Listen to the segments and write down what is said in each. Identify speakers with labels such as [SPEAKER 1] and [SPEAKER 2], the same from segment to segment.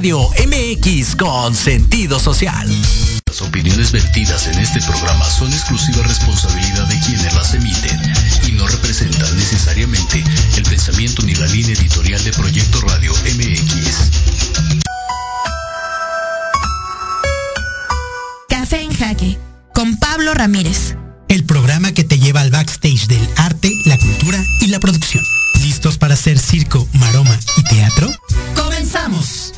[SPEAKER 1] Radio MX con sentido social.
[SPEAKER 2] Las opiniones vertidas en este programa son exclusiva responsabilidad de quienes las emiten y no representan necesariamente el pensamiento ni la línea editorial de Proyecto Radio MX.
[SPEAKER 3] Café en Jaque con Pablo Ramírez.
[SPEAKER 4] El programa que te lleva al backstage del arte, la cultura y la producción. ¿Listos para hacer circo, maroma y teatro? ¡Comenzamos!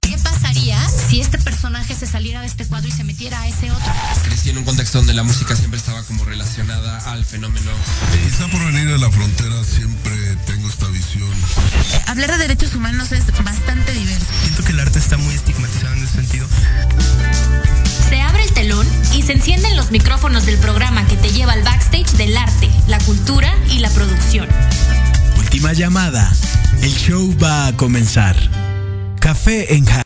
[SPEAKER 3] ¿Qué pasaría si este personaje se saliera de este cuadro y se metiera a ese otro?
[SPEAKER 5] Crecí en un contexto donde la música siempre estaba como relacionada al fenómeno.
[SPEAKER 6] Quizá por venir de la frontera siempre tengo esta visión.
[SPEAKER 3] Hablar de derechos humanos es bastante diverso.
[SPEAKER 7] Siento que el arte está muy estigmatizado en ese sentido.
[SPEAKER 3] Se abre el telón se encienden los micrófonos del programa que te lleva al backstage del arte, la cultura y la producción.
[SPEAKER 1] Última llamada. El show va a comenzar. Café en Jaque.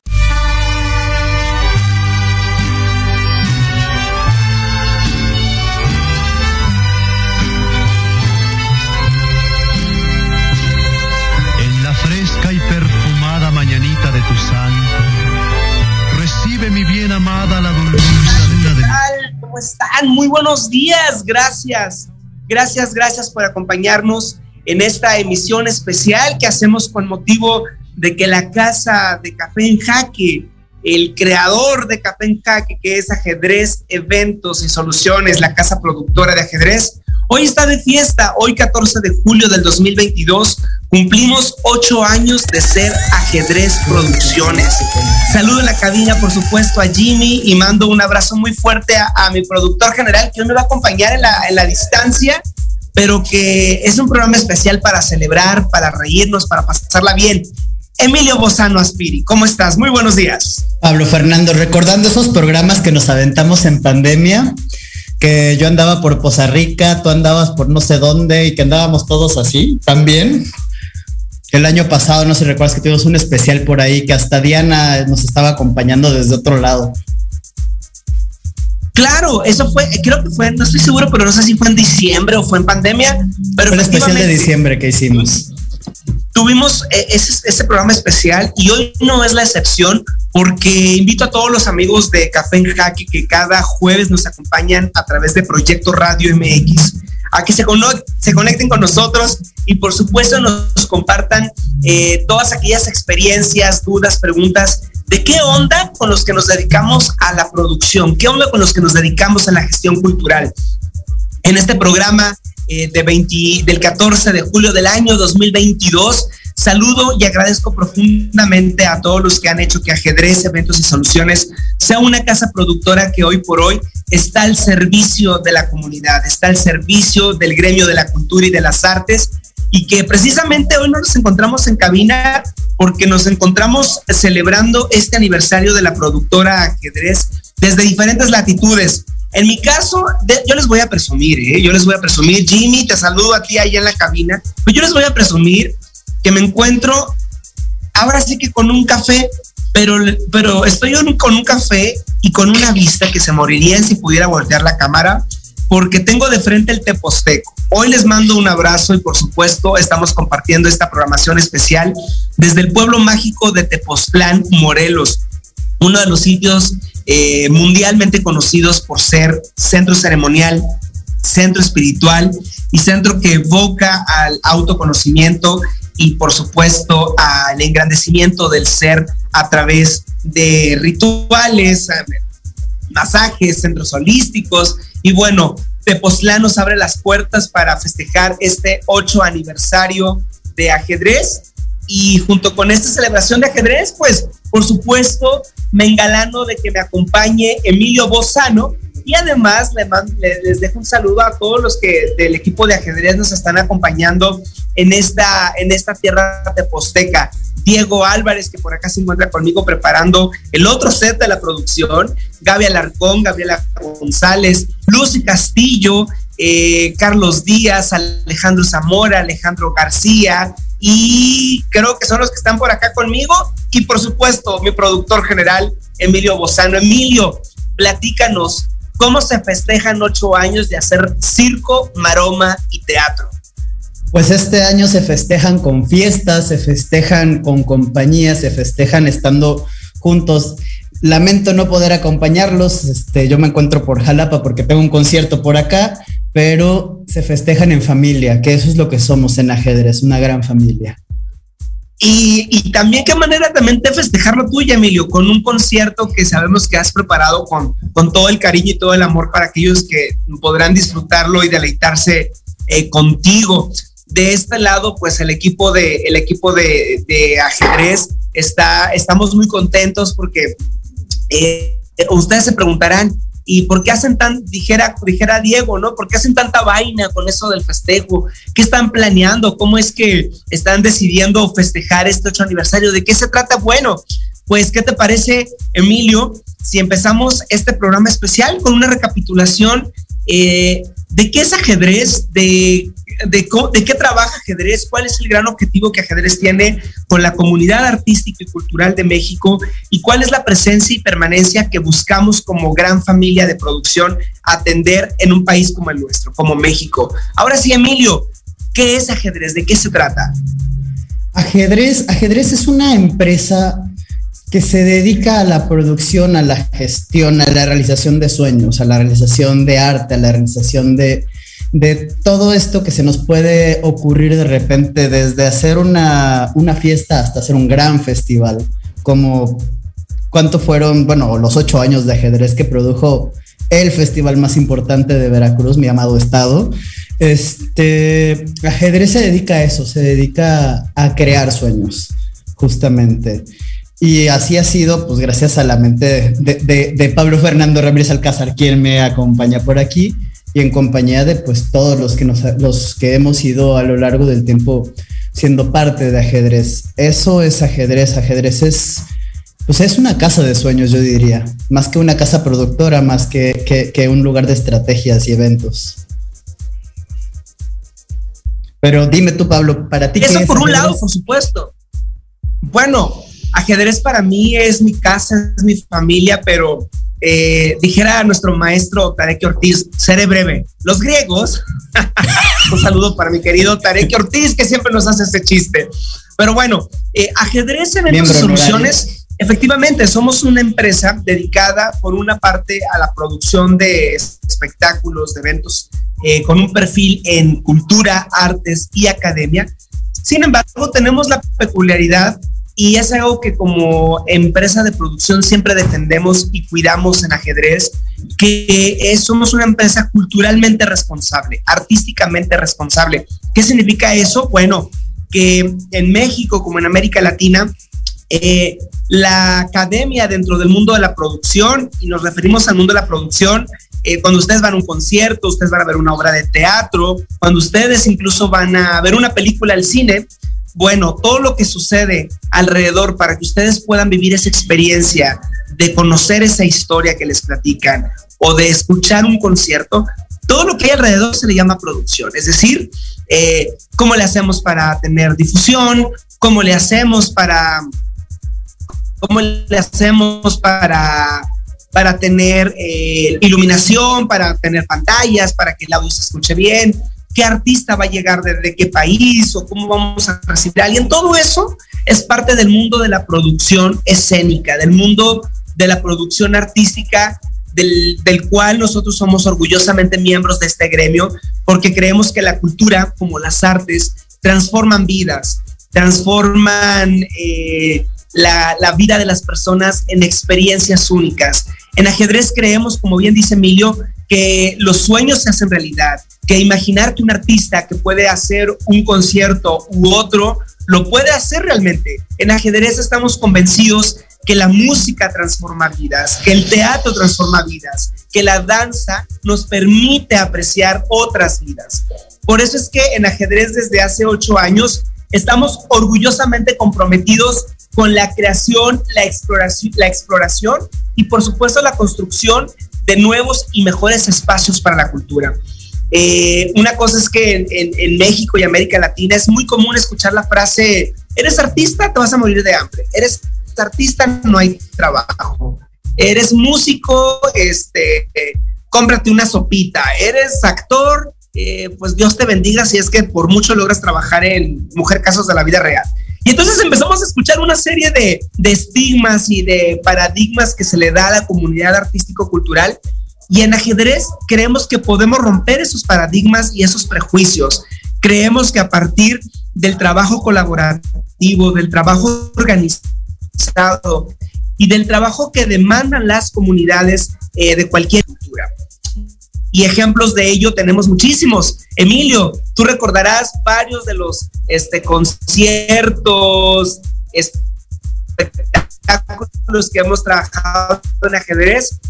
[SPEAKER 8] ¿Cómo están? Muy buenos días, gracias. Gracias, gracias por acompañarnos en esta emisión especial que hacemos con motivo de que la casa de Café en Jaque, el creador de Café en Jaque, que es Ajedrez, Eventos y Soluciones, la casa productora de ajedrez, hoy está de fiesta, hoy 14 de julio del 2022, cumplimos ocho años de ser Ajedrez Producciones. Saludo en la cabina, por supuesto, a Jimmy y mando un abrazo muy fuerte a, mi productor general que hoy me va a acompañar en la, en la distancia pero que es un programa especial para celebrar, para reírnos, para pasarla bien. Emilio Bozano Aspiri, ¿cómo estás? Muy buenos días.
[SPEAKER 9] Pablo Fernando, recordando esos programas que nos aventamos en pandemia, que yo andaba por Poza Rica, tú andabas por no sé dónde y que andábamos todos así también. El año pasado, no sé si recuerdas que tuvimos un especial por ahí que hasta Diana nos estaba acompañando desde otro lado.
[SPEAKER 8] Claro, eso fue, creo que fue, no estoy seguro, pero no sé si fue en diciembre o fue en pandemia. Pero
[SPEAKER 9] fue el especial de diciembre que hicimos.
[SPEAKER 8] Tuvimos ese, ese, programa especial y hoy no es la excepción porque invito a todos los amigos de Café en Jaque que cada jueves nos acompañan a través de Proyecto Radio MX a que se, se conecten con nosotros y por supuesto nos compartan eh, todas aquellas experiencias, dudas, preguntas de qué onda con los que nos dedicamos a la producción, qué onda con los que nos dedicamos a la gestión cultural. En este programa eh, de 20, del 14 de julio del año 2022, saludo y agradezco profundamente a todos los que han hecho que Ajedrez, Eventos y Soluciones sea una casa productora que hoy por hoy está al servicio de la comunidad, está al servicio del gremio de la cultura y de las artes y que precisamente hoy nos encontramos en cabina porque nos encontramos celebrando este aniversario de la productora ajedrez desde diferentes latitudes. En mi caso, de, yo les voy a presumir, ¿eh? yo les voy a presumir, Jimmy, te saludo a ti allá en la cabina, pero yo les voy a presumir que me encuentro ahora sí que con un café, pero, pero estoy con un café y con una vista que se moriría si pudiera voltear la cámara, porque tengo de frente el Teposteco. Hoy les mando un abrazo y por supuesto estamos compartiendo esta programación especial desde el pueblo mágico de Tepoztlán, Morelos, uno de los sitios eh, mundialmente conocidos por ser centro ceremonial, centro espiritual y centro que evoca al autoconocimiento y por supuesto al engrandecimiento del ser a través de rituales, masajes, centros holísticos. Y bueno, Tepoztlán nos abre las puertas para festejar este 8 aniversario de ajedrez. Y junto con esta celebración de ajedrez, pues por supuesto me engalano de que me acompañe Emilio Bozano. Y además le les dejo un saludo a todos los que del equipo de ajedrez nos están acompañando en esta, en esta tierra teposteca. Diego Álvarez, que por acá se encuentra conmigo preparando el otro set de la producción, Gaby Alarcón, Gabriela González, Lucy Castillo, eh, Carlos Díaz, Alejandro Zamora, Alejandro García, y creo que son los que están por acá conmigo, y por supuesto mi productor general, Emilio Bozano. Emilio, platícanos, ¿Cómo se festejan ocho años de hacer circo, maroma y teatro?
[SPEAKER 9] Pues este año se festejan con fiestas, se festejan con compañía, se festejan estando juntos. Lamento no poder acompañarlos, este, yo me encuentro por Jalapa porque tengo un concierto por acá, pero se festejan en familia, que eso es lo que somos en ajedrez, una gran familia.
[SPEAKER 8] Y, también qué manera también de festejarlo tuya, Emilio, con un concierto que sabemos que has preparado con, con todo el cariño y todo el amor para aquellos que podrán disfrutarlo y deleitarse eh, contigo. De este lado, pues el equipo de, el equipo de, ajedrez está, estamos muy contentos porque eh, ustedes se preguntarán, ¿Y por qué hacen tan, dijera, dijera Diego, ¿no? ¿Por qué hacen tanta vaina con eso del festejo? ¿Qué están planeando? ¿Cómo es que están decidiendo festejar este ocho aniversario? ¿De qué se trata? Bueno, pues, ¿qué te parece, Emilio, si empezamos este programa especial con una recapitulación eh, de qué es ajedrez, de de, qué trabaja ajedrez, cuál es el gran objetivo que ajedrez tiene con la comunidad artística y cultural de México y cuál es la presencia y permanencia que buscamos como gran familia de producción atender en un país como el nuestro, como México. Ahora sí, Emilio, ¿qué es ajedrez? ¿De qué se trata?
[SPEAKER 9] Ajedrez, ajedrez es una empresa que se dedica a la producción, a la gestión, a la realización de sueños, a la realización de arte, a la realización de, de todo esto que se nos puede ocurrir de repente, desde hacer una, fiesta hasta hacer un gran festival, como cuánto fueron, bueno, los ocho años de ajedrez que produjo el festival más importante de Veracruz, mi amado estado. Este ajedrez se dedica a eso, se dedica a crear sueños, justamente. Y así ha sido, pues gracias a la mente de, de Pablo Fernando Ramírez Alcázar, quien me acompaña por aquí y en compañía de pues todos los que, nos, los que hemos ido a lo largo del tiempo siendo parte de ajedrez. Eso es ajedrez, ajedrez es, pues es una casa de sueños, yo diría, más que una casa productora, más que, que, un lugar de estrategias y eventos. Pero dime tú, Pablo, para ti.
[SPEAKER 8] Eso por un lado, por supuesto. Bueno, ajedrez para mí es mi casa, es mi familia, pero eh, dijera nuestro maestro Tarek Ortiz, seré breve. Los griegos, un saludo para mi querido Tarek Ortiz, que siempre nos hace este chiste. Pero bueno, eh, ajedrez en soluciones. Efectivamente, somos una empresa dedicada por una parte a la producción de espectáculos, de eventos, eh, con un perfil en cultura, artes y academia. Sin embargo, tenemos la peculiaridad y es algo que como empresa de producción siempre defendemos y cuidamos en ajedrez, que somos una empresa culturalmente responsable, artísticamente responsable. ¿Qué significa eso? Bueno, que en México como en América Latina, eh, la academia dentro del mundo de la producción, y nos referimos al mundo de la producción, eh, cuando ustedes van a un concierto, ustedes van a ver una obra de teatro, cuando ustedes incluso van a ver una película al cine, bueno, todo lo que sucede alrededor para que ustedes puedan vivir esa experiencia de conocer esa historia que les platican o de escuchar un concierto, todo lo que hay alrededor se le llama producción. Es decir, eh, cómo le hacemos para tener difusión, cómo le hacemos para, cómo le hacemos para para tener eh, iluminación, para tener pantallas, para que el audio se escuche bien, qué artista va a llegar desde qué país o cómo vamos a recibir a alguien. Todo eso es parte del mundo de la producción escénica, del mundo de la producción artística, del, del, cual nosotros somos orgullosamente miembros de este gremio, porque creemos que la cultura, como las artes, transforman vidas, transforman eh, la, la vida de las personas en experiencias únicas. En ajedrez creemos, como bien dice Emilio, que los sueños se hacen realidad, que imaginar que un artista que puede hacer un concierto u otro, lo puede hacer realmente. En ajedrez estamos convencidos que la música transforma vidas, que el teatro transforma vidas, que la danza nos permite apreciar otras vidas. Por eso es que en ajedrez desde hace ocho años estamos orgullosamente comprometidos con la creación, la exploración, la exploración y por supuesto la construcción de nuevos y mejores espacios para la cultura. Eh, una cosa es que en, México y América Latina es muy común escuchar la frase, eres artista, te vas a morir de hambre, eres artista, no hay trabajo, eres músico, este, cómprate una sopita. Eres actor, eh, pues Dios te bendiga si es que por mucho logras trabajar en Mujer Casos de la Vida Real. Y entonces empezamos a escuchar una serie de, de estigmas y de paradigmas que se le da a la comunidad artístico-cultural. Y en ajedrez creemos que podemos romper esos paradigmas y esos prejuicios. Creemos que a partir del trabajo colaborativo, del trabajo organizado y del trabajo que demandan las comunidades eh, de cualquier cultura. Y ejemplos de ello tenemos muchísimos. Emilio, tú recordarás varios de los este, conciertos, espectáculos que hemos trabajado en ajedrez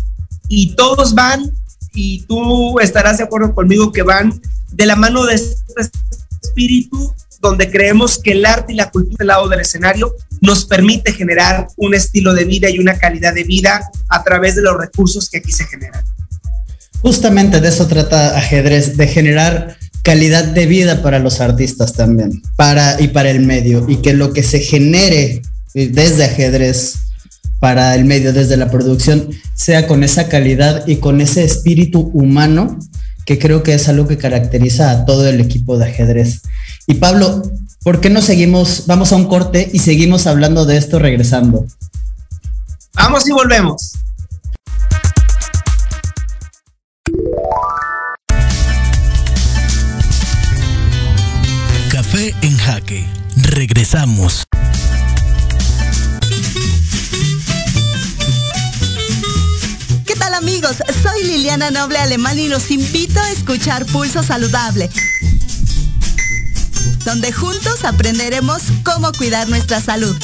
[SPEAKER 8] y todos van, y tú estarás de acuerdo conmigo que van de la mano de este espíritu donde creemos que el arte y la cultura del lado del escenario nos permite generar un estilo de vida y una calidad de vida a través de los recursos que aquí se generan.
[SPEAKER 9] Justamente de eso trata ajedrez, de generar calidad de vida para los artistas también, para y para el medio, y que lo que se genere desde ajedrez para el medio, desde la producción, sea con esa calidad y con ese espíritu humano que creo que es algo que caracteriza a todo el equipo de ajedrez. Y Pablo, ¿por qué no seguimos? Vamos a un corte y seguimos hablando de esto regresando.
[SPEAKER 8] Vamos y volvemos.
[SPEAKER 1] Regresamos.
[SPEAKER 10] ¿Qué tal amigos? Soy Liliana Noble Alemán y los invito a escuchar Pulso Saludable donde juntos aprenderemos cómo cuidar nuestra salud.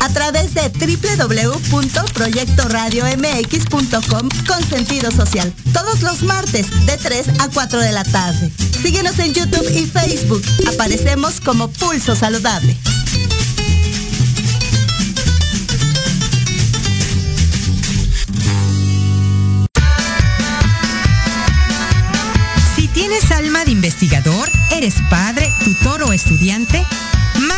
[SPEAKER 10] A través de www.proyectoradiomx.com con sentido social. Todos los martes de 3 a 4 de la tarde. Síguenos en YouTube y Facebook. Aparecemos como Pulso Saludable.
[SPEAKER 11] ¿Tienes alma de investigador? ¿Eres padre, tutor o estudiante?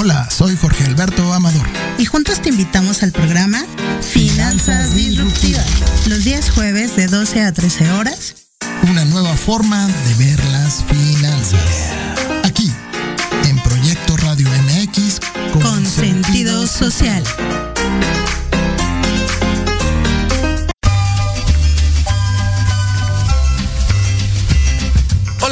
[SPEAKER 12] Hola, soy Jorge Alberto Amador.
[SPEAKER 13] Y juntos te invitamos al programa Finanzas Disruptivas, los días jueves de 12 a 13 horas.
[SPEAKER 12] Una nueva forma de ver las finanzas. Aquí, en Proyecto Radio MX,
[SPEAKER 13] con, con sentido social.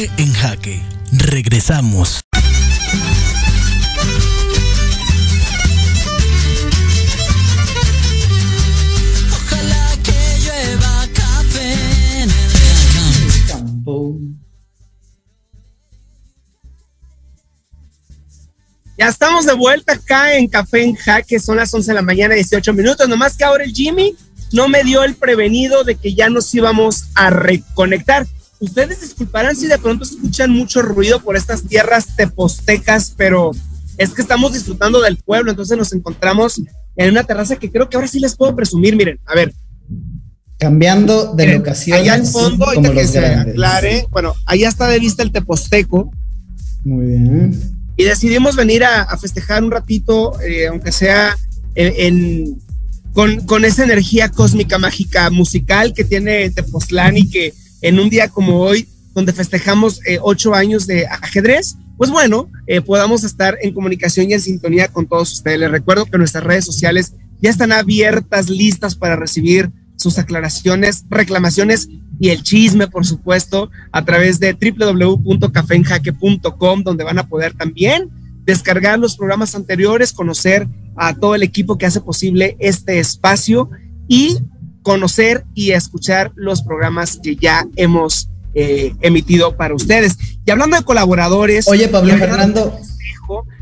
[SPEAKER 1] En jaque. Regresamos.
[SPEAKER 14] Ojalá que llueva café.
[SPEAKER 8] Ya estamos de vuelta acá en Café en Jaque, son las 11 de la mañana, 18 minutos. Nomás que ahora el Jimmy no me dio el prevenido de que ya nos íbamos a reconectar. Ustedes disculparán si de pronto escuchan mucho ruido por estas tierras tepostecas, pero es que estamos disfrutando del pueblo, entonces nos encontramos en una terraza que creo que ahora sí les puedo presumir. Miren, a ver.
[SPEAKER 9] Cambiando de locación.
[SPEAKER 8] Allá al fondo, ahorita que se aclare, bueno, allá está de vista el teposteco.
[SPEAKER 9] Muy bien.
[SPEAKER 8] Y decidimos venir a, a festejar un ratito, eh, aunque sea en, en con, con, esa energía cósmica mágica musical que tiene Tepoztlán y que en un día como hoy, donde festejamos eh, ocho años de ajedrez, pues bueno, eh, podamos estar en comunicación y en sintonía con todos ustedes. Les recuerdo que nuestras redes sociales ya están abiertas, listas para recibir sus aclaraciones, reclamaciones y el chisme, por supuesto, a través de www.cafenjaque.com, donde van a poder también descargar los programas anteriores, conocer a todo el equipo que hace posible este espacio y conocer y escuchar los programas que ya hemos eh, emitido para ustedes. Y hablando de colaboradores.
[SPEAKER 9] Oye, Pablo Fernando.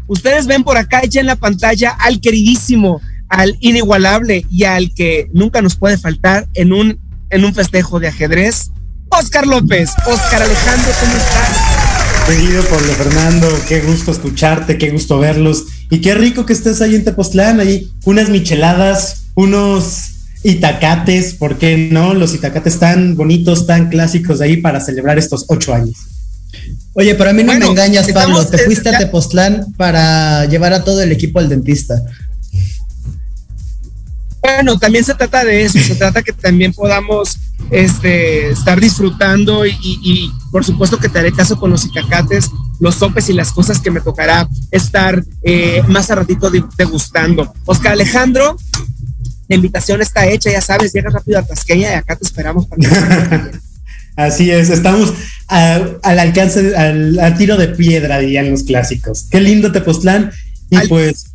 [SPEAKER 8] ustedes ven por acá ya en la pantalla al queridísimo, al inigualable y al que nunca nos puede faltar en un, en un festejo de ajedrez, Oscar López. Oscar Alejandro, ¿cómo estás?
[SPEAKER 15] Querido Pablo Fernando, qué gusto escucharte, qué gusto verlos. Y qué rico que estés ahí en Tepoztlán, ahí unas micheladas, unos itacates, ¿por qué no? Los itacates tan bonitos, tan clásicos de ahí para celebrar estos ocho años.
[SPEAKER 9] Oye, pero a mí no me engañas, Pablo. Te fuiste a Tepoztlán para llevar a todo el equipo al dentista.
[SPEAKER 8] Bueno, también se trata de eso, se trata que también podamos este, estar disfrutando y, por supuesto que te haré caso con los icacates, los sopes y las cosas que me tocará estar eh, más a ratito degustando. Oscar Alejandro, la invitación está hecha, ya sabes, llega rápido a Tasqueña y acá te esperamos para
[SPEAKER 15] Así es, estamos al alcance, al, tiro de piedra, dirían los clásicos. Qué lindo Tepoztlán. Y pues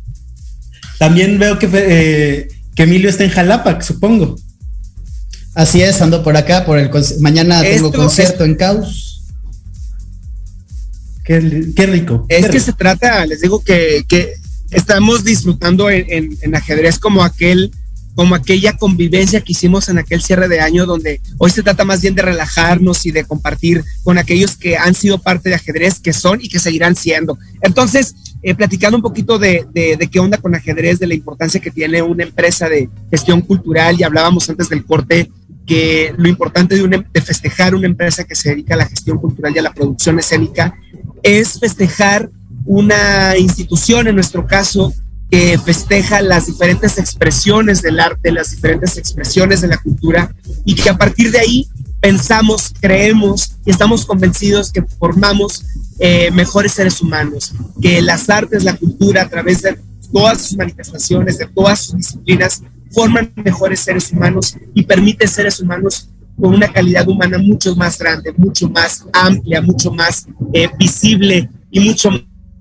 [SPEAKER 15] también veo que, eh, que Emilio está en Jalapa, supongo.
[SPEAKER 9] Así es, ando por acá, por el mañana tengo concierto en Caos.
[SPEAKER 15] Qué, rico.
[SPEAKER 8] Es que se trata, les digo que, estamos disfrutando en ajedrez como aquel como aquella convivencia que hicimos en aquel cierre de año, donde hoy se trata más bien de relajarnos y de compartir con aquellos que han sido parte de ajedrez, que son y que seguirán siendo. Entonces, eh, platicando un poquito de, de, qué onda con ajedrez, de la importancia que tiene una empresa de gestión cultural, y hablábamos antes del corte que lo importante de, de festejar una empresa que se dedica a la gestión cultural y a la producción escénica es festejar una institución, en nuestro caso, que festeja las diferentes expresiones del arte, las diferentes expresiones de la cultura y que a partir de ahí pensamos, creemos y estamos convencidos que formamos eh, mejores seres humanos, que las artes, la cultura a través de todas sus manifestaciones, de todas sus disciplinas, forman mejores seres humanos y permiten seres humanos con una calidad humana mucho más grande, mucho más amplia, mucho más eh, visible y mucho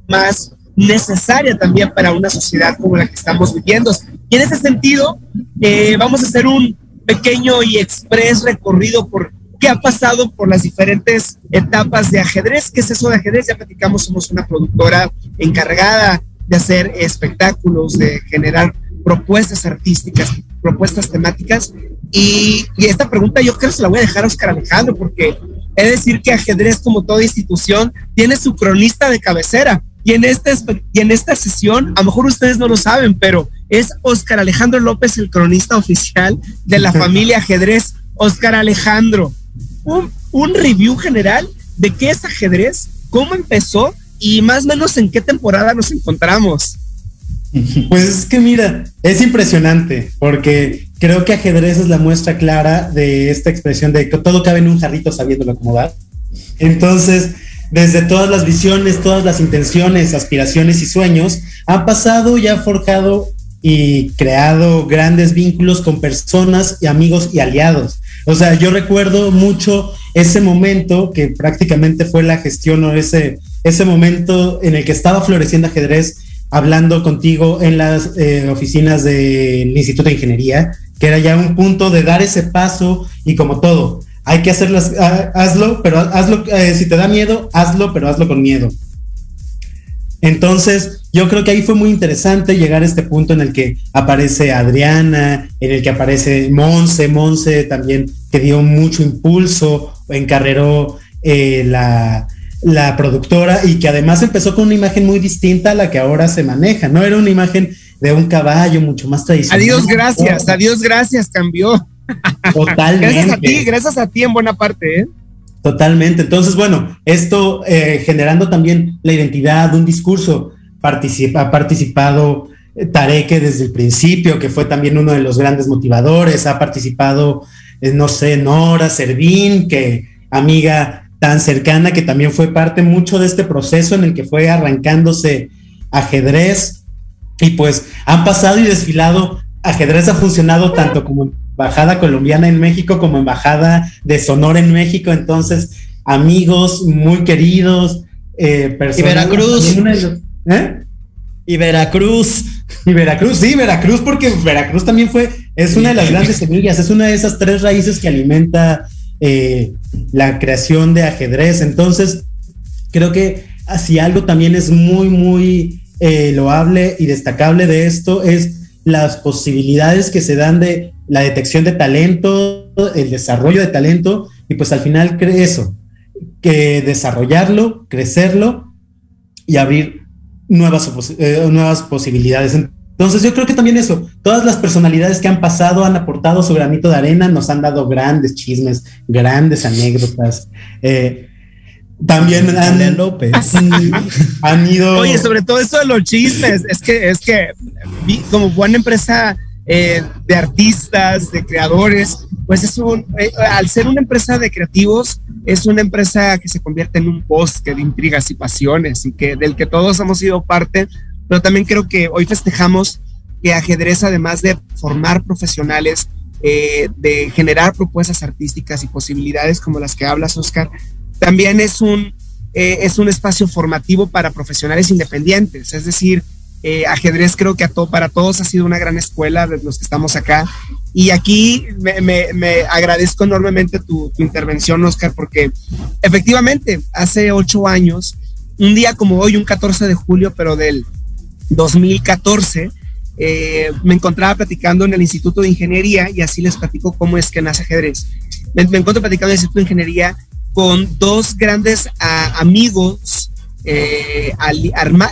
[SPEAKER 8] más necesaria también para una sociedad como la que estamos viviendo. Y en ese sentido, eh, vamos a hacer un pequeño y express recorrido por qué ha pasado por las diferentes etapas de ajedrez. ¿Qué es eso de ajedrez? Ya platicamos, somos una productora encargada de hacer espectáculos, de generar propuestas artísticas, propuestas temáticas. Y, y, esta pregunta yo creo que se la voy a dejar a Oscar Alejandro, porque es decir que ajedrez, como toda institución, tiene su cronista de cabecera. Y en, este, y en esta sesión, a lo mejor ustedes no lo saben, pero es Oscar Alejandro López, el cronista oficial de la familia ajedrez. Oscar Alejandro, un, un review general de qué es ajedrez, cómo empezó y más o menos en qué temporada nos encontramos.
[SPEAKER 15] Pues es que mira, es impresionante porque creo que ajedrez es la muestra clara de esta expresión de que todo cabe en un jarrito sabiéndolo acomodar. Entonces, desde todas las visiones, todas las intenciones, aspiraciones y sueños, ha pasado y ha forjado y creado grandes vínculos con personas y amigos y aliados. O sea, yo recuerdo mucho ese momento que prácticamente fue la gestión o ese, ese momento en el que estaba floreciendo ajedrez hablando contigo en las eh, oficinas del Instituto de Ingeniería, que era ya un punto de dar ese paso y como todo, hay que hacerlas, ah, hazlo, pero hazlo, eh, si te da miedo, hazlo, pero hazlo con miedo. Entonces, yo creo que ahí fue muy interesante llegar a este punto en el que aparece Adriana, en el que aparece Monse, Monse también que dio mucho impulso, encarreró eh, la, la productora y que además empezó con una imagen muy distinta a la que ahora se maneja, ¿no? Era una imagen de un caballo mucho más tradicional.
[SPEAKER 8] Adiós, gracias, adiós, gracias, cambió. Totalmente. gracias a ti, gracias a ti en buena parte, ¿eh?
[SPEAKER 15] Totalmente. Entonces, bueno, esto eh, generando también la identidad, un discurso, participa, ha participado eh, Tareque desde el principio, que fue también uno de los grandes motivadores, ha participado, eh, no sé, Nora Servín, que amiga tan cercana, que también fue parte mucho de este proceso en el que fue arrancándose ajedrez. Y pues han pasado y desfilado, ajedrez ha funcionado tanto como embajada colombiana en México como embajada de Sonora en México. Entonces, amigos muy queridos, eh, personas.
[SPEAKER 9] Y Veracruz.
[SPEAKER 15] ¿Eh?
[SPEAKER 9] Y Veracruz.
[SPEAKER 15] Y Veracruz, sí, Veracruz, porque Veracruz también fue, es una de las grandes semillas, es una de esas tres raíces que alimenta eh, la creación de ajedrez. Entonces, creo que si algo también es muy, muy eh, loable y destacable de esto es las posibilidades que se dan de la detección de talento, el desarrollo de talento, y pues al final eso, que desarrollarlo, crecerlo y abrir nuevas, eh, nuevas posibilidades. Entonces yo creo que también eso, todas las personalidades que han pasado han aportado su granito de arena, nos han dado grandes chismes, grandes anécdotas. Eh, también han,
[SPEAKER 9] López.
[SPEAKER 15] han ido.
[SPEAKER 8] Oye, sobre todo eso de los chismes, es que, es que como buena empresa eh, de artistas, de creadores, pues es un, eh, al ser una empresa de creativos, es una empresa que se convierte en un bosque de intrigas y pasiones y que del que todos hemos sido parte, pero también creo que hoy festejamos que ajedrez, además de formar profesionales, eh, de generar propuestas artísticas y posibilidades como las que hablas, Oscar, también es un, eh, es un espacio formativo para profesionales independientes, es decir, eh, ajedrez creo que a todo, para todos ha sido una gran escuela de los que estamos acá. Y aquí me, me, agradezco enormemente tu, tu, intervención, Oscar, porque efectivamente hace ocho años, un día como hoy, un 14 de julio, pero del 2014, eh, me encontraba platicando en el Instituto de Ingeniería y así les platico cómo es que nace ajedrez. Me, me encuentro platicando en el Instituto de Ingeniería con dos grandes a, amigos, eh,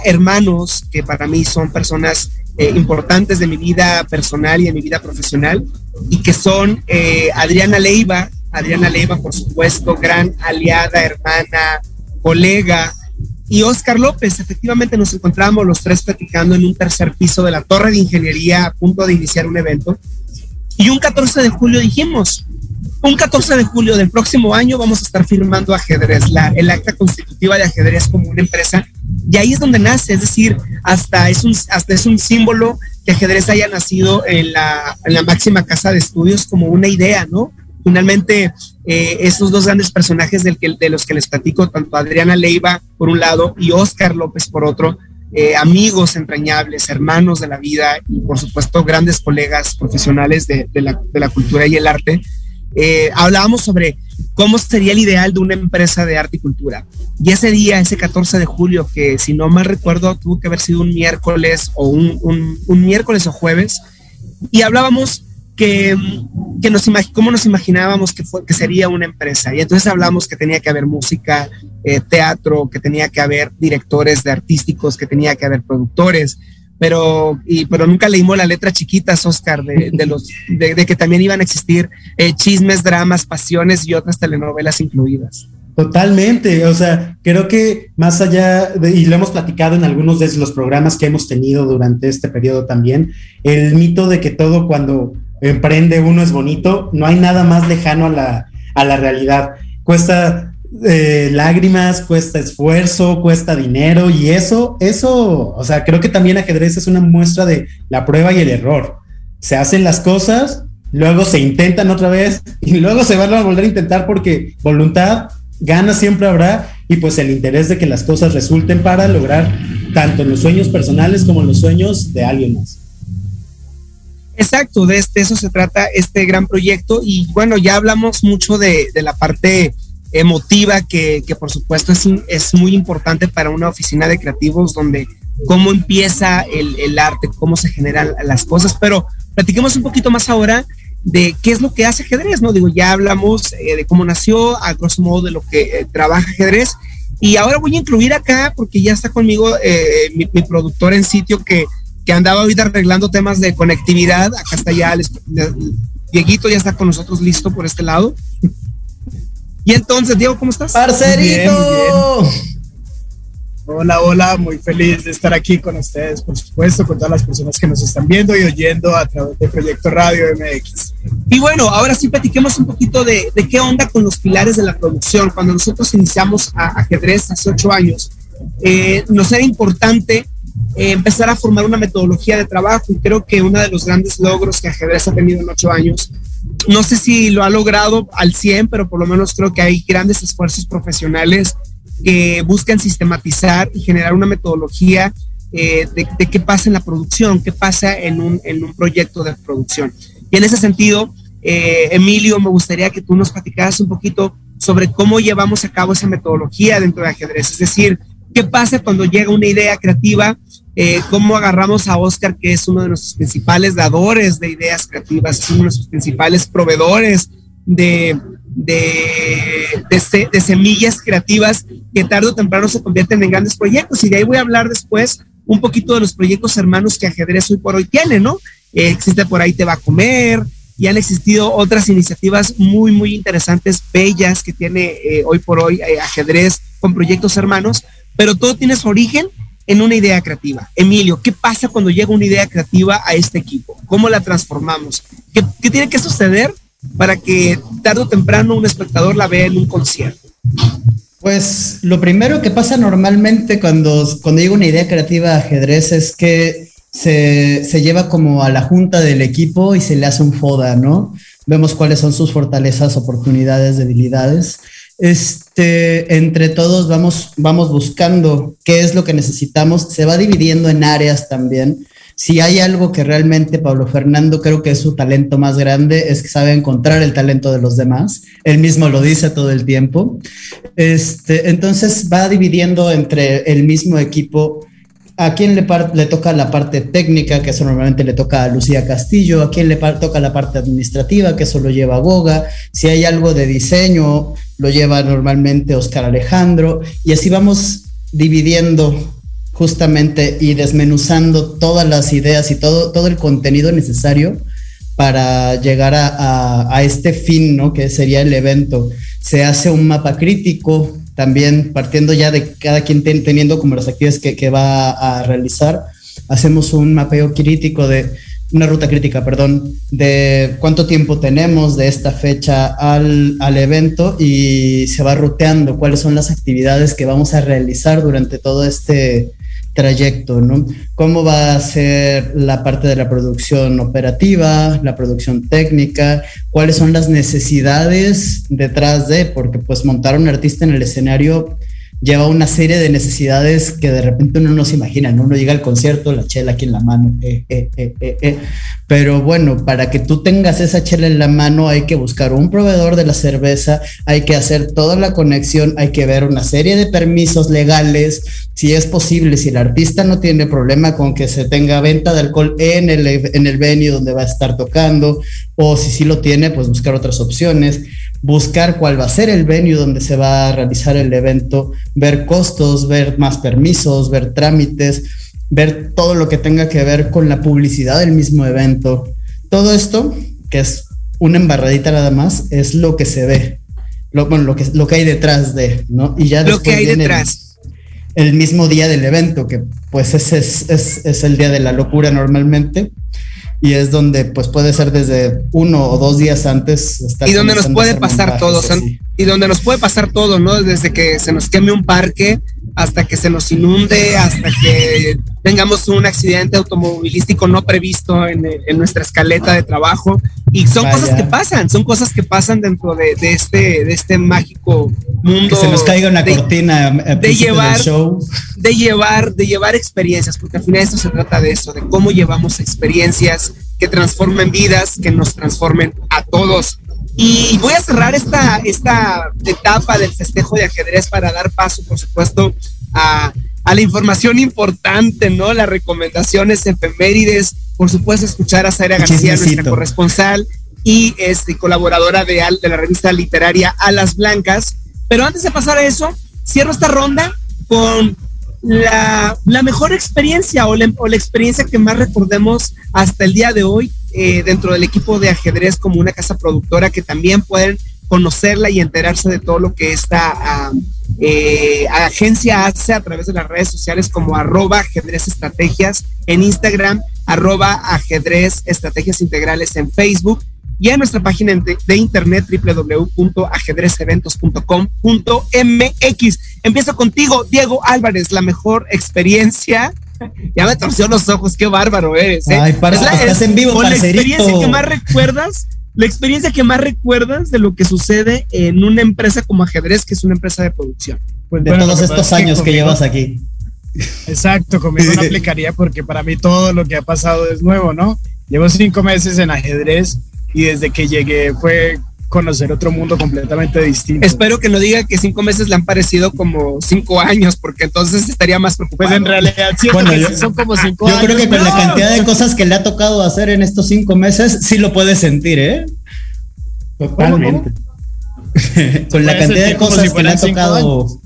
[SPEAKER 8] hermanos, que para mí son personas eh, importantes de mi vida personal y de mi vida profesional, y que son eh, Adriana Leiva, Adriana Leiva, por supuesto, gran aliada, hermana, colega, y Oscar López. Efectivamente nos encontramos los tres platicando en un tercer piso de la Torre de Ingeniería a punto de iniciar un evento. Y un 14 de julio dijimos, un 14 de julio del próximo año vamos a estar firmando ajedrez, la, el acta constitutiva de ajedrez como una empresa. Y ahí es donde nace, es decir, hasta es un, hasta es un símbolo que ajedrez haya nacido en la, en la máxima casa de estudios como una idea, ¿no? Finalmente, eh, estos dos grandes personajes del que, de los que les platico, tanto Adriana Leiva por un lado y Oscar López por otro, eh, amigos entrañables, hermanos de la vida y por supuesto grandes colegas profesionales de, de, la, de la cultura y el arte, eh, hablábamos sobre cómo sería el ideal de una empresa de arte y cultura. Y ese día, ese 14 de julio, que si no mal recuerdo, tuvo que haber sido un miércoles o un, un, miércoles o jueves, y hablábamos que, que nos cómo nos imaginábamos que, fue, que sería una empresa. Y entonces hablamos que tenía que haber música, eh, teatro, que tenía que haber directores de artísticos, que tenía que haber productores, pero, y, pero nunca leímos la letra chiquitas, Oscar, de, de los, de, de, que también iban a existir eh, chismes, dramas, pasiones y otras telenovelas incluidas.
[SPEAKER 15] Totalmente, o sea, creo que más allá, de, y lo hemos platicado en algunos de los programas que hemos tenido durante este periodo también, el mito de que todo cuando emprende uno es bonito, no hay nada más lejano a la, a la realidad. Cuesta eh, lágrimas, cuesta esfuerzo, cuesta dinero y eso, eso, o sea, creo que también ajedrez es una muestra de la prueba y el error. Se hacen las cosas, luego se intentan otra vez y luego se van a volver a intentar porque voluntad, gana siempre habrá y pues el interés de que las cosas resulten para lograr tanto los sueños personales como los sueños de alguien más.
[SPEAKER 8] Exacto, de este, eso se trata este gran proyecto y bueno, ya hablamos mucho de, de la parte emotiva que, que por supuesto es, es, muy importante para una oficina de creativos donde cómo empieza el, el, arte, cómo se generan las cosas, pero platiquemos un poquito más ahora de qué es lo que hace ajedrez, ¿no? Digo, ya hablamos eh, de cómo nació, a grosso modo de lo que eh, trabaja ajedrez, y ahora voy a incluir acá, porque ya está conmigo eh, mi, mi, productor en sitio que, que andaba ahorita arreglando temas de conectividad, acá está ya, les, Dieguito ya está con nosotros listo por este lado. Y entonces, Diego, ¿cómo estás?
[SPEAKER 9] ¡Parcerito!
[SPEAKER 16] Bien, bien. Hola, hola, muy feliz de estar aquí con ustedes, por supuesto, con todas las personas que nos están viendo y oyendo a través del Proyecto Radio MX.
[SPEAKER 8] Y bueno, ahora sí platiquemos un poquito de, de qué onda con los pilares de la producción. Cuando nosotros iniciamos a ajedrez hace ocho años, eh, nos era importante eh, empezar a formar una metodología de trabajo y creo que uno de los grandes logros que ajedrez ha tenido en ocho años no sé si lo ha logrado al 100, pero por lo menos creo que hay grandes esfuerzos profesionales que buscan sistematizar y generar una metodología eh, de, qué pasa en la producción, qué pasa en un, en un proyecto de producción. Y en ese sentido, eh, Emilio, me gustaría que tú nos platicaras un poquito sobre cómo llevamos a cabo esa metodología dentro de ajedrez, es decir, qué pasa cuando llega una idea creativa, eh, cómo agarramos a Oscar, que es uno de nuestros principales dadores de ideas creativas, es uno de nuestros principales proveedores de, de, de, semillas creativas que tarde o temprano se convierten en grandes proyectos. Y de ahí voy a hablar después un poquito de los proyectos hermanos que ajedrez hoy por hoy tiene, ¿no? Eh, existe por ahí Te va a comer, y han existido otras iniciativas muy, muy interesantes, bellas, que tiene eh, hoy por hoy eh, ajedrez con proyectos hermanos, pero todo tiene su origen en una idea creativa. Emilio, ¿qué pasa cuando llega una idea creativa a este equipo? ¿Cómo la transformamos? ¿Qué, tiene que suceder para que tarde o temprano un espectador la vea en un concierto?
[SPEAKER 9] Pues lo primero que pasa normalmente cuando, cuando llega una idea creativa a ajedrez es que se, se, lleva como a la junta del equipo y se le hace un FODA, ¿no? Vemos cuáles son sus fortalezas, oportunidades, debilidades. Este, entre todos vamos, vamos buscando qué es lo que necesitamos. Se va dividiendo en áreas también. Si hay algo que realmente Pablo Fernando creo que es su talento más grande, es que sabe encontrar el talento de los demás. Él mismo lo dice todo el tiempo. Este, entonces va dividiendo entre el mismo equipo a quién le, toca la parte técnica, que eso normalmente le toca a Lucía Castillo, a quién le toca la parte administrativa, que eso lo lleva Goga, si hay algo de diseño, lo lleva normalmente Oscar Alejandro, y así vamos dividiendo justamente y desmenuzando todas las ideas y todo, todo el contenido necesario para llegar a, a este fin, ¿no? Que sería el evento. Se hace un mapa crítico, también partiendo ya de cada quien teniendo como las actividades que, va a realizar, hacemos un mapeo crítico de una ruta crítica, perdón, de cuánto tiempo tenemos de esta fecha al, al, evento y se va ruteando cuáles son las actividades que vamos a realizar durante todo este, trayecto, ¿no? ¿Cómo va a ser la parte de la producción operativa, la producción técnica? ¿Cuáles son las necesidades detrás de? Porque pues montar un artista en el escenario lleva una serie de necesidades que de repente uno no se imagina, ¿no? Uno llega al concierto, la chela aquí en la mano, eh, eh, eh, pero bueno, para que tú tengas esa chela en la mano hay que buscar un proveedor de la cerveza, hay que hacer toda la conexión, hay que ver una serie de permisos legales, si es posible, si el artista no tiene problema con que se tenga venta de alcohol en el, en el venue donde va a estar tocando, o si sí lo tiene, pues buscar otras opciones buscar cuál va a ser el venue donde se va a realizar el evento, ver costos, ver más permisos, ver trámites, ver todo lo que tenga que ver con la publicidad del mismo evento. Todo esto, que es una embarradita nada más, es lo que se ve. Lo, bueno, lo que, lo que hay detrás de, ¿no?
[SPEAKER 8] Y ya lo que hay detrás.
[SPEAKER 9] El, mismo día del evento, que pues ese es, es, es el día de la locura normalmente y es donde pues puede ser desde uno o dos días antes.
[SPEAKER 8] y donde nos puede pasar todo, y donde nos puede pasar todo, ¿no? Desde que se nos queme un parque hasta que se nos inunde, hasta que tengamos un accidente automovilístico no previsto en, nuestra escaleta de trabajo. Y son cosas que pasan, son cosas que pasan dentro de, este, de este mágico mundo.
[SPEAKER 9] Que se nos caiga una cortina
[SPEAKER 8] de llevar, de llevar, de llevar experiencias, porque al final esto se trata de eso, de cómo llevamos experiencias que transformen vidas, que nos transformen a todos. Y voy a cerrar esta, esta etapa del festejo de ajedrez para dar paso, por supuesto, a, a la información importante, ¿no? Las recomendaciones efemérides, por supuesto, escuchar a Zaira García, nuestra corresponsal y este, colaboradora de, de la revista literaria Alas Blancas. Pero antes de pasar a eso, cierro esta ronda con la, la mejor experiencia o la, o la, experiencia que más recordemos hasta el día de hoy eh, dentro del equipo de ajedrez como una casa productora que también pueden conocerla y enterarse de todo lo que esta eh, agencia hace a través de las redes sociales como arroba ajedrez estrategias en Instagram, arroba ajedrez estrategias integrales en Facebook y en nuestra página de internet www.ajedrezeventos.com.mx. Empiezo contigo, Diego Álvarez, la mejor experiencia ya me torció los ojos, qué bárbaro eres. ¿eh?
[SPEAKER 9] Ay, para, estás en vivo,
[SPEAKER 8] con la experiencia que más recuerdas la experiencia que más recuerdas de lo que sucede en una empresa como ajedrez, que es una empresa de producción.
[SPEAKER 9] Pues, de todos estos años que, llevas aquí.
[SPEAKER 16] Exacto, conmigo no aplicaría porque para mí todo lo que ha pasado es nuevo, ¿no? Llevo cinco meses en ajedrez y desde que llegué fue conocer otro mundo completamente distinto.
[SPEAKER 8] Espero que no diga que cinco meses le han parecido como cinco años, porque entonces estaría más preocupado.
[SPEAKER 16] Pues en realidad
[SPEAKER 9] bueno, son como cinco yo años. Yo creo que con la cantidad de cosas que le ha tocado hacer en estos cinco meses, sí lo puede sentir, ¿eh?
[SPEAKER 15] Totalmente.
[SPEAKER 9] con la cantidad de cosas que le ha tocado.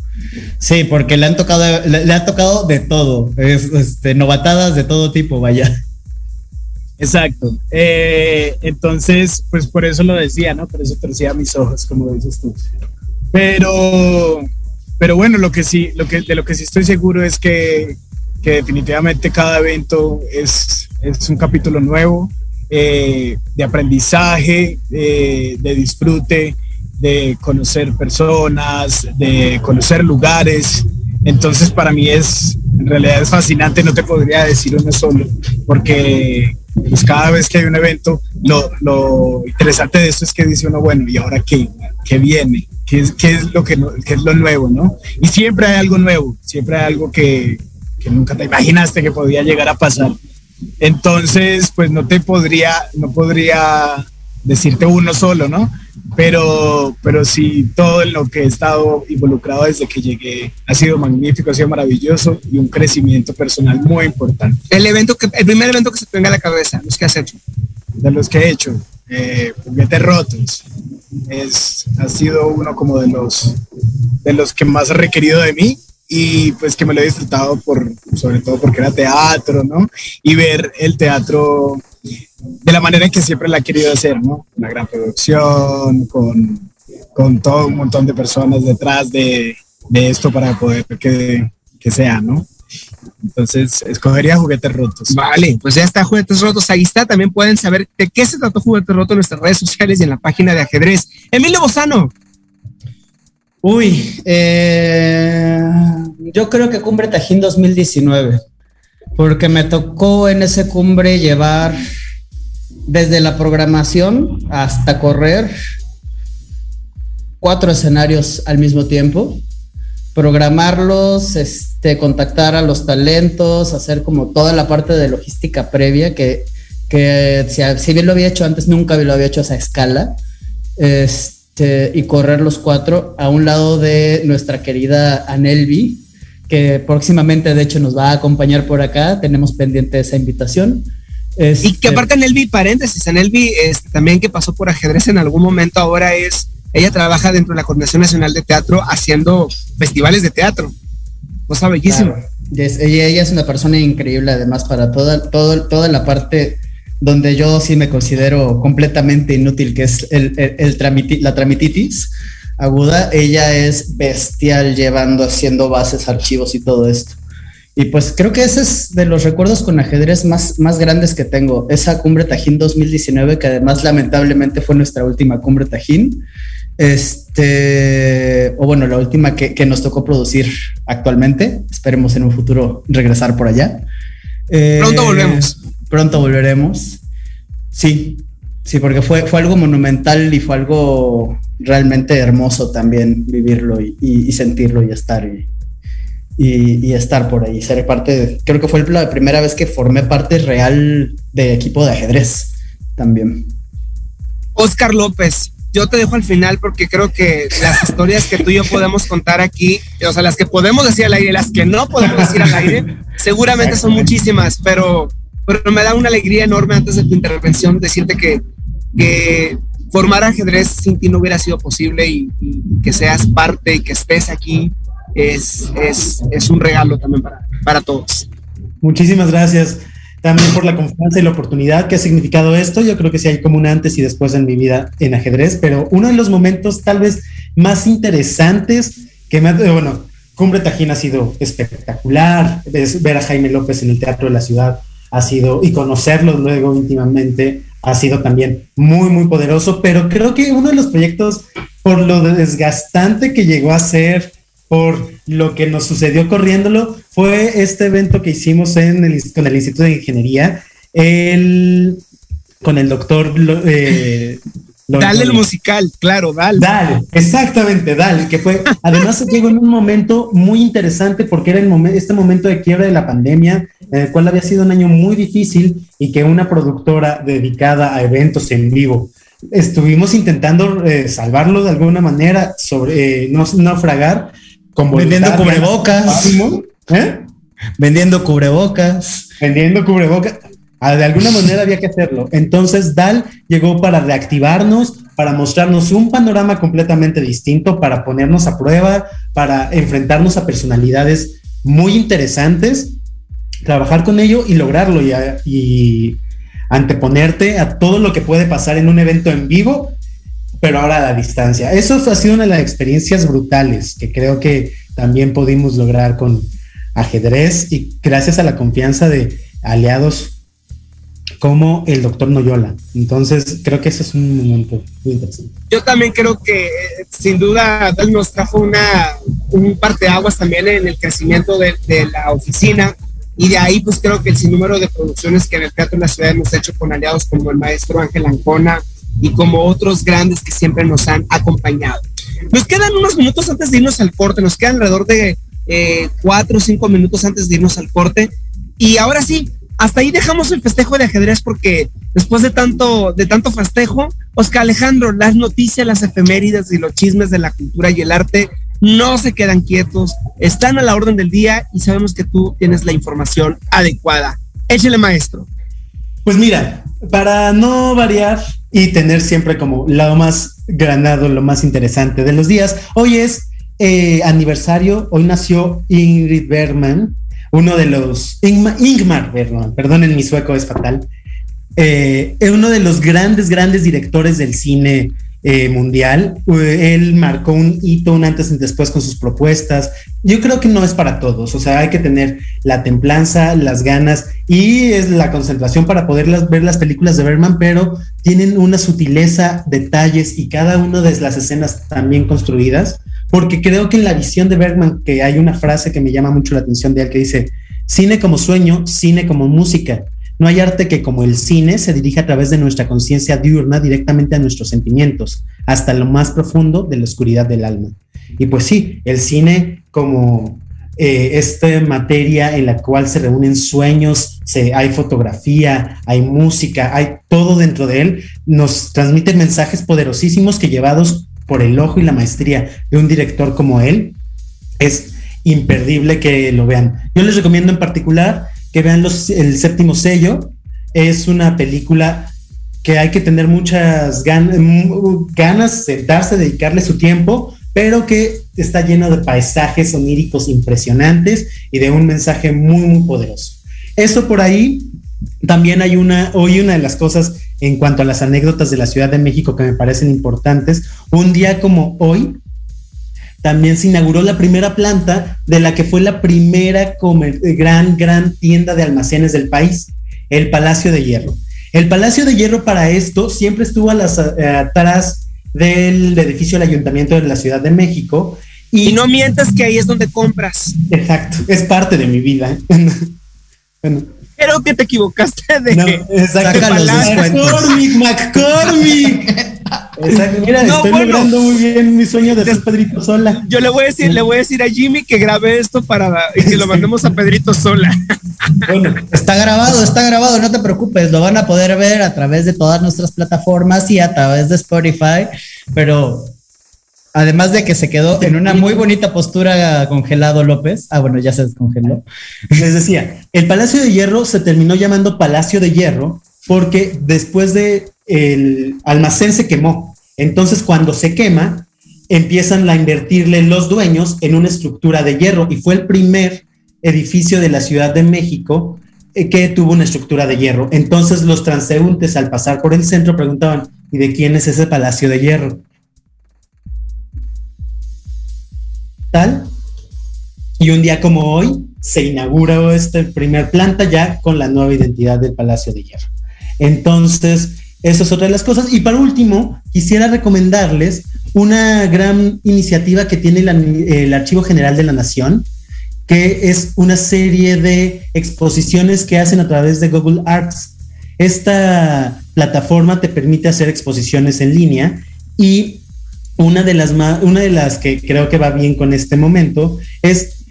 [SPEAKER 9] Sí, porque le han tocado, le, ha tocado de todo, es, este, novatadas de todo tipo, vaya.
[SPEAKER 16] Exacto. Eh, entonces, pues por eso lo decía, ¿no? Por eso torcía mis ojos, como dices tú. Pero, pero bueno, lo que sí, lo que, de lo que sí estoy seguro es que, que definitivamente cada evento es, es un capítulo nuevo eh, de aprendizaje, de disfrute, de conocer personas, de conocer lugares. Entonces, para mí es, en realidad es fascinante, no te podría decir uno solo, porque pues cada vez que hay un evento, lo, lo, interesante de esto es que dice uno, bueno, ¿y ahora qué? ¿Qué viene? ¿Qué es, qué es lo que qué es lo nuevo, no? Y siempre hay algo nuevo, siempre hay algo que, que nunca te imaginaste que podía llegar a pasar. Entonces, pues no te podría, no podría decirte uno solo, ¿no? Pero, pero sí, todo en lo que he estado involucrado desde que llegué ha sido magnífico, ha sido maravilloso y un crecimiento personal muy importante.
[SPEAKER 8] El evento que, el primer evento que se te venga a la cabeza, los que has hecho.
[SPEAKER 16] De los que he hecho, eh, Rotos, es, ha sido uno como de los, de los que más ha requerido de mí y pues que me lo he disfrutado por, sobre todo porque era teatro, ¿no? Y ver el teatro de la manera en que siempre la he querido hacer, ¿no? Una gran producción, con, con todo un montón de personas detrás de, de esto para poder que, que sea, ¿no? Entonces, escogería juguetes rotos.
[SPEAKER 8] Vale, pues ya está juguetes rotos. Ahí está. También pueden saber de qué se trató juguetes rotos en nuestras redes sociales y en la página de ajedrez. Emilio Bozano.
[SPEAKER 9] Uy, eh, yo creo que Cumbre Tajín 2019, porque me tocó en ese cumbre llevar desde la programación hasta correr cuatro escenarios al mismo tiempo, programarlos, este, contactar a los talentos, hacer como toda la parte de logística previa que, que si, bien lo había hecho antes, nunca lo había hecho a esa escala. Este, y correr los cuatro a un lado de nuestra querida Anelvi, que próximamente de hecho nos va a acompañar por acá. Tenemos pendiente esa invitación
[SPEAKER 8] y que este, aparte en Elvi, paréntesis, en Elvi este, también que pasó por ajedrez en algún momento, ahora es, ella trabaja dentro de la Coordinación Nacional de Teatro haciendo festivales de teatro. Cosa bellísima.
[SPEAKER 9] ella, es una persona increíble además para toda, toda la parte donde yo sí me considero completamente inútil, que es el, la tramititis aguda. Ella es bestial llevando, haciendo bases, archivos y todo esto. Y pues creo que ese es de los recuerdos con ajedrez más, más grandes que tengo. Esa cumbre Tajín 2019, que además lamentablemente fue nuestra última cumbre Tajín. Este, o bueno, la última que, nos tocó producir actualmente. Esperemos en un futuro regresar por allá.
[SPEAKER 8] pronto eh, volvemos.
[SPEAKER 9] Pronto volveremos. Sí, sí, porque fue, fue algo monumental y fue algo realmente hermoso también vivirlo y, y sentirlo y estar. Y, y, estar por ahí, ser parte, creo que fue la primera vez que formé parte real de equipo de ajedrez también.
[SPEAKER 8] Oscar López, yo te dejo al final porque creo que las historias que tú y yo podemos contar aquí, o sea, las que podemos decir al aire, las que no podemos decir al aire, seguramente son muchísimas, pero, pero me da una alegría enorme antes de tu intervención decirte que, que formar ajedrez sin ti no hubiera sido posible y que seas parte y que estés aquí es, es, es un regalo también para, para todos.
[SPEAKER 15] Muchísimas gracias también por la confianza y la oportunidad que ha significado esto. Yo creo que sí hay como un antes y después en mi vida en ajedrez, pero uno de los momentos tal vez más interesantes que me ha, bueno, Cumbre Tajín ha sido espectacular, ver a Jaime López en el Teatro de la Ciudad ha sido, y conocerlo luego íntimamente, ha sido también muy, muy poderoso, pero creo que uno de los proyectos, por lo desgastante que llegó a ser, por lo que nos sucedió corriéndolo fue este evento que hicimos en el, con el Instituto de Ingeniería, el, con el doctor eh,
[SPEAKER 8] Dale el musical, claro, dale.
[SPEAKER 15] Dale, exactamente, dale, que fue, además llegó en un momento muy interesante porque era el este momento de quiebra de la pandemia, en el cual había sido un año muy difícil y que una productora dedicada a eventos en vivo, estuvimos intentando eh, salvarlo de alguna manera, sobre eh, no naufragar,
[SPEAKER 9] como vendiendo cubrebocas, ¿eh? vendiendo cubrebocas,
[SPEAKER 15] vendiendo cubrebocas de alguna manera había que hacerlo. Entonces DAL llegó para reactivarnos, para mostrarnos un panorama completamente distinto, para ponernos a prueba, para enfrentarnos a personalidades muy interesantes, trabajar con ello y lograrlo y, anteponerte a todo lo que puede pasar en un evento en vivo, pero ahora a la distancia. Eso ha sido una de las experiencias brutales que creo que también pudimos lograr con ajedrez y gracias a la confianza de aliados como el doctor Noyola. Entonces, creo que ese es un momento muy interesante.
[SPEAKER 8] Yo también creo que, eh, sin duda, nos trajo una, un parteaguas también en el crecimiento de, la oficina. Y de ahí, pues creo que el sinnúmero de producciones que en el Teatro de la Ciudad hemos hecho con aliados como el maestro Ángel Ancona y como otros grandes que siempre nos han acompañado. Nos quedan unos minutos antes de irnos al corte, nos quedan alrededor de eh, cuatro o cinco minutos antes de irnos al corte. Y ahora sí, hasta ahí dejamos el festejo de ajedrez porque después de tanto, de tanto festejo, Oscar Alejandro, las noticias, las efemérides y los chismes de la cultura y el arte no se quedan quietos, están a la orden del día y sabemos que tú tienes la información adecuada. Échele, maestro.
[SPEAKER 15] Pues mira, para no variar y tener siempre como lo más granado, lo más interesante de los días, hoy es eh, aniversario, hoy nació Ingrid Bergman, uno de los, Ingmar, perdón, perdonen mi sueco es fatal, eh, es uno de los grandes, grandes directores del cine eh, mundial. él marcó un hito, un antes y después con sus propuestas. Yo creo que no es para todos, o sea, hay que tener la templanza, las ganas y es la concentración para poder ver las películas de Berman, pero tienen una sutileza, detalles y cada una de las escenas también construidas porque creo que en la visión de Bergman, que hay una frase que me llama mucho la atención de él que dice, cine como sueño, cine como música. No hay arte que como el cine se dirija a través de nuestra conciencia diurna directamente a nuestros sentimientos, hasta lo más profundo de la oscuridad del alma. Y pues sí, el cine como eh, esta materia en la cual se reúnen sueños, se, hay fotografía, hay música, hay todo dentro de él, nos transmite mensajes poderosísimos que llevados por el ojo y la maestría de un director como él, es imperdible que lo vean. Yo les recomiendo en particular que vean el séptimo sello. Es una película que hay que tener muchas ganas, ganas, sentarse, dedicarle su tiempo, pero que está lleno de paisajes oníricos impresionantes y de un mensaje muy, muy poderoso. Eso por ahí. También hay una, hoy una de las cosas en cuanto a las anécdotas de la Ciudad de México que me parecen importantes. Un día como hoy, también se inauguró la primera planta de la que fue la primera gran, gran tienda de almacenes del país, el Palacio de Hierro. El Palacio de Hierro para esto siempre estuvo a las, eh, atrás del edificio del Ayuntamiento de la Ciudad de México.
[SPEAKER 8] Y, y, no mientas que ahí es donde compras.
[SPEAKER 15] Exacto, es parte de mi vida.
[SPEAKER 8] bueno, Creo que te equivocaste de.
[SPEAKER 15] No, exacto. McCormick, McCormick. Exacto. Mira, estoy logrando muy bien mi sueño de ser Pedrito Sola.
[SPEAKER 8] Yo le voy a decir, le voy a decir a Jimmy que grabe esto para y que lo mandemos a Pedrito Sola.
[SPEAKER 9] Bueno, está grabado, está grabado, no te preocupes, lo van a poder ver a través de todas nuestras plataformas y a través de Spotify, pero Además de que se quedó en una muy bonita postura congelado López. Ah, bueno, ya se descongeló.
[SPEAKER 15] Les decía, el Palacio de Hierro se terminó llamando Palacio de Hierro porque después de el almacén se quemó. Entonces, cuando se quema, empiezan a invertirle los dueños en una estructura de hierro y fue el primer edificio de la Ciudad de México eh, que tuvo una estructura de hierro. Entonces los transeúntes al pasar por el centro preguntaban, ¿y de quién es ese Palacio de Hierro? Y un día como hoy se inaugura esta primer planta ya con la nueva identidad del Palacio de Hierro. Entonces, eso es otra de las cosas. Y para último, quisiera recomendarles una gran iniciativa que tiene el Archivo General de la Nación, que es una serie de exposiciones que hacen a través de Google Arts. Esta plataforma te permite hacer exposiciones en línea y una de las una de las que creo que va bien con este momento es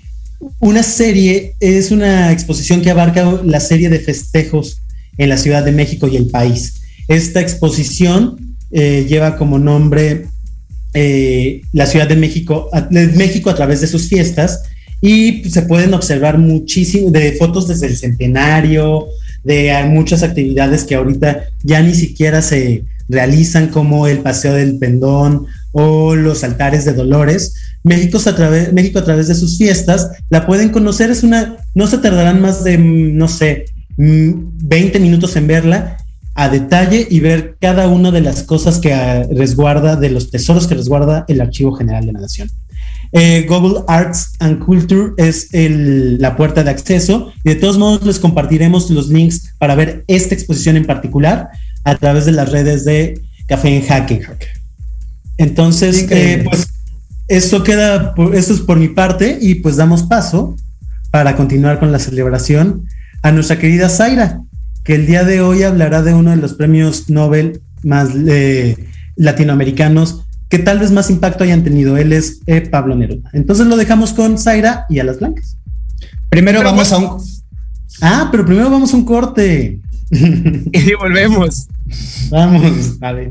[SPEAKER 15] una serie, es una exposición que abarca la serie de festejos en la Ciudad de México y el país. Esta exposición eh, lleva como nombre eh, la Ciudad de México, de México a través de sus fiestas y se pueden observar muchísimo de fotos desde el centenario, de muchas actividades que ahorita ya ni siquiera se realizan como el Paseo del Pendón o los altares de Dolores. México a, través, México a través de sus fiestas la pueden conocer, es una, no se tardarán más de, no sé, 20 minutos en verla a detalle y ver cada una de las cosas que ah, resguarda, de los tesoros que resguarda el Archivo General de la Nación. Eh, Google Arts and Culture es la puerta de acceso y de todos modos les compartiremos los links para ver esta exposición en particular a través de las redes de Café en Jaque. Entonces, eh, pues esto queda, esto es por mi parte y pues damos paso para continuar con la celebración a nuestra querida Zaira, que el día de hoy hablará de uno de los premios Nobel más eh, latinoamericanos que tal vez más impacto hayan tenido. Él es eh, Pablo Neruda. Entonces lo dejamos con Zaira y a las blancas.
[SPEAKER 9] Primero vamos a un...
[SPEAKER 15] Ah, pero primero vamos a un corte.
[SPEAKER 16] y volvemos.
[SPEAKER 15] Vamos, vale.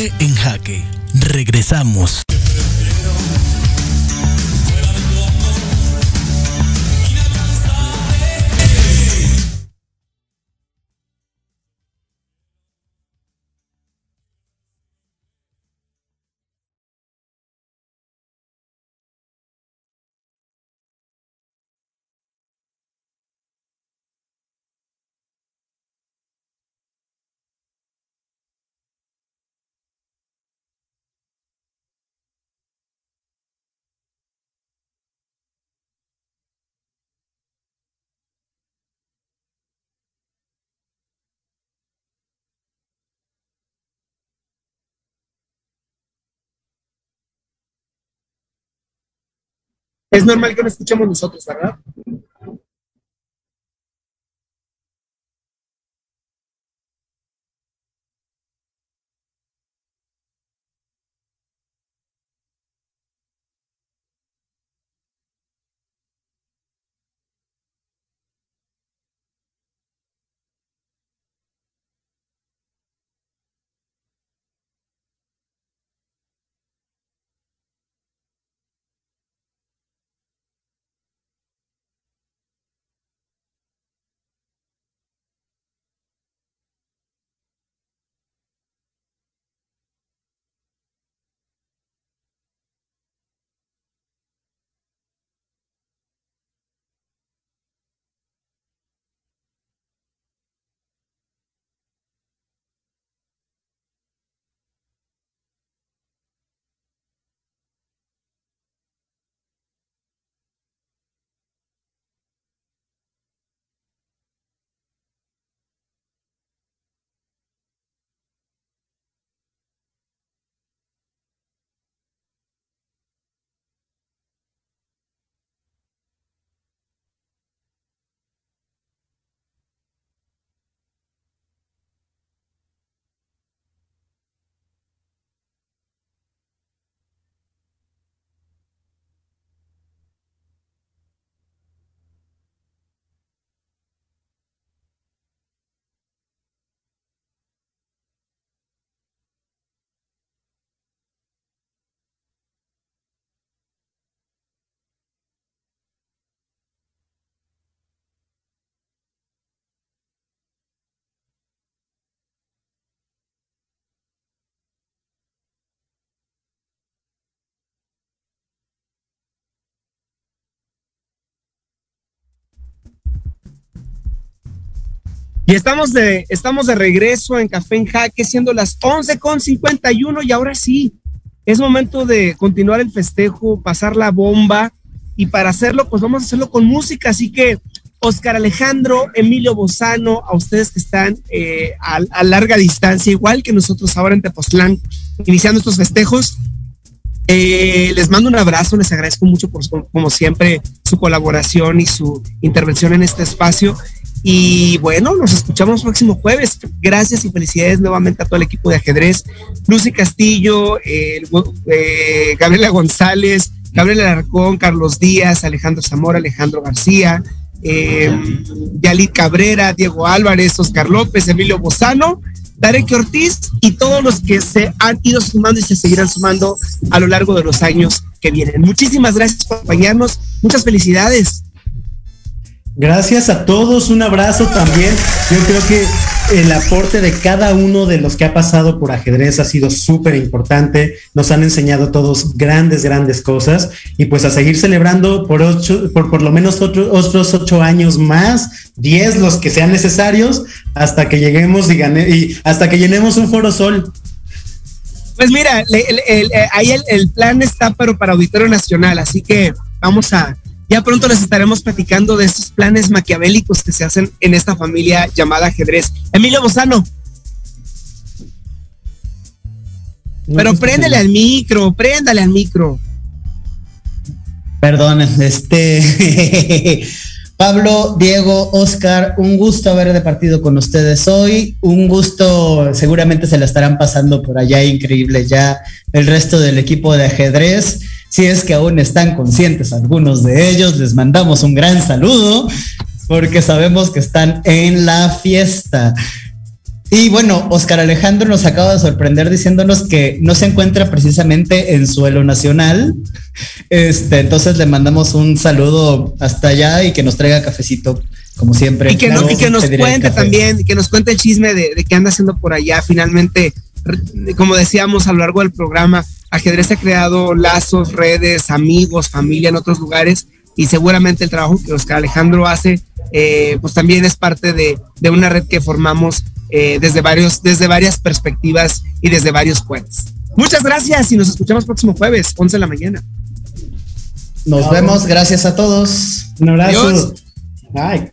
[SPEAKER 2] En Jaque. Regresamos.
[SPEAKER 16] Es normal que no escuchemos nosotros, ¿verdad?
[SPEAKER 8] Y estamos de, estamos de regreso en Café en Jaque, siendo las 11.51 y ahora sí, es momento de continuar el festejo, pasar la bomba y para hacerlo, pues vamos a hacerlo con música. Así que, Oscar Alejandro, Emilio Bozano, a ustedes que están eh, a, larga distancia, igual que nosotros ahora en Tepoztlán, iniciando estos festejos, eh, les mando un abrazo, les agradezco mucho por, como siempre, su colaboración y su intervención en este espacio. Y bueno, nos escuchamos próximo jueves. Gracias y felicidades nuevamente a todo el equipo de ajedrez. Lucy Castillo, eh, Gabriela González, Gabriela Alarcón, Carlos Díaz, Alejandro Zamora, Alejandro García, eh, Yalit Cabrera, Diego Álvarez, Oscar López, Emilio Bozano, Darek Ortiz y todos los que se han ido sumando y se seguirán sumando a lo largo de los años que vienen. Muchísimas gracias por acompañarnos. Muchas felicidades.
[SPEAKER 15] Gracias a todos, un abrazo también. Yo creo que el aporte de cada uno de los que ha pasado por ajedrez ha sido súper importante. Nos han enseñado todos grandes, grandes cosas. Y pues a seguir celebrando por ocho, por, por lo menos otros ocho años más, diez los que sean necesarios, hasta que lleguemos y, y hasta que llenemos un foro sol.
[SPEAKER 8] Pues mira, ahí el plan está, pero para Auditorio Nacional, así que vamos a, ya pronto les estaremos platicando de estos planes maquiavélicos que se hacen en esta familia llamada ajedrez. Emilio Bozano. Pero préndele al micro, préndale al micro.
[SPEAKER 9] Perdón, este. Pablo, Diego, Oscar, un gusto haber departido con ustedes hoy. Un gusto, seguramente se la estarán pasando por allá increíble ya el resto del equipo de ajedrez. Si es que aún están conscientes algunos de ellos, les mandamos un gran saludo porque sabemos que están en la fiesta. Y bueno, Oscar Alejandro nos acaba de sorprender diciéndonos que no se encuentra precisamente en suelo nacional. Este, entonces le mandamos un saludo hasta allá y que nos traiga cafecito, como siempre.
[SPEAKER 8] Y que, nos cuente también, que nos cuente el chisme de, de qué anda haciendo por allá. Finalmente, como decíamos a lo largo del programa, ajedrez ha creado lazos, redes, amigos, familia en otros lugares y seguramente el trabajo que Oscar Alejandro hace, eh, pues también es parte de, una red que formamos eh, desde, varios, desde varias perspectivas y desde varios puentes. Muchas gracias y nos escuchamos próximo jueves, 11 de la mañana.
[SPEAKER 9] Nos vemos, gracias a todos.
[SPEAKER 15] Un abrazo. Bye.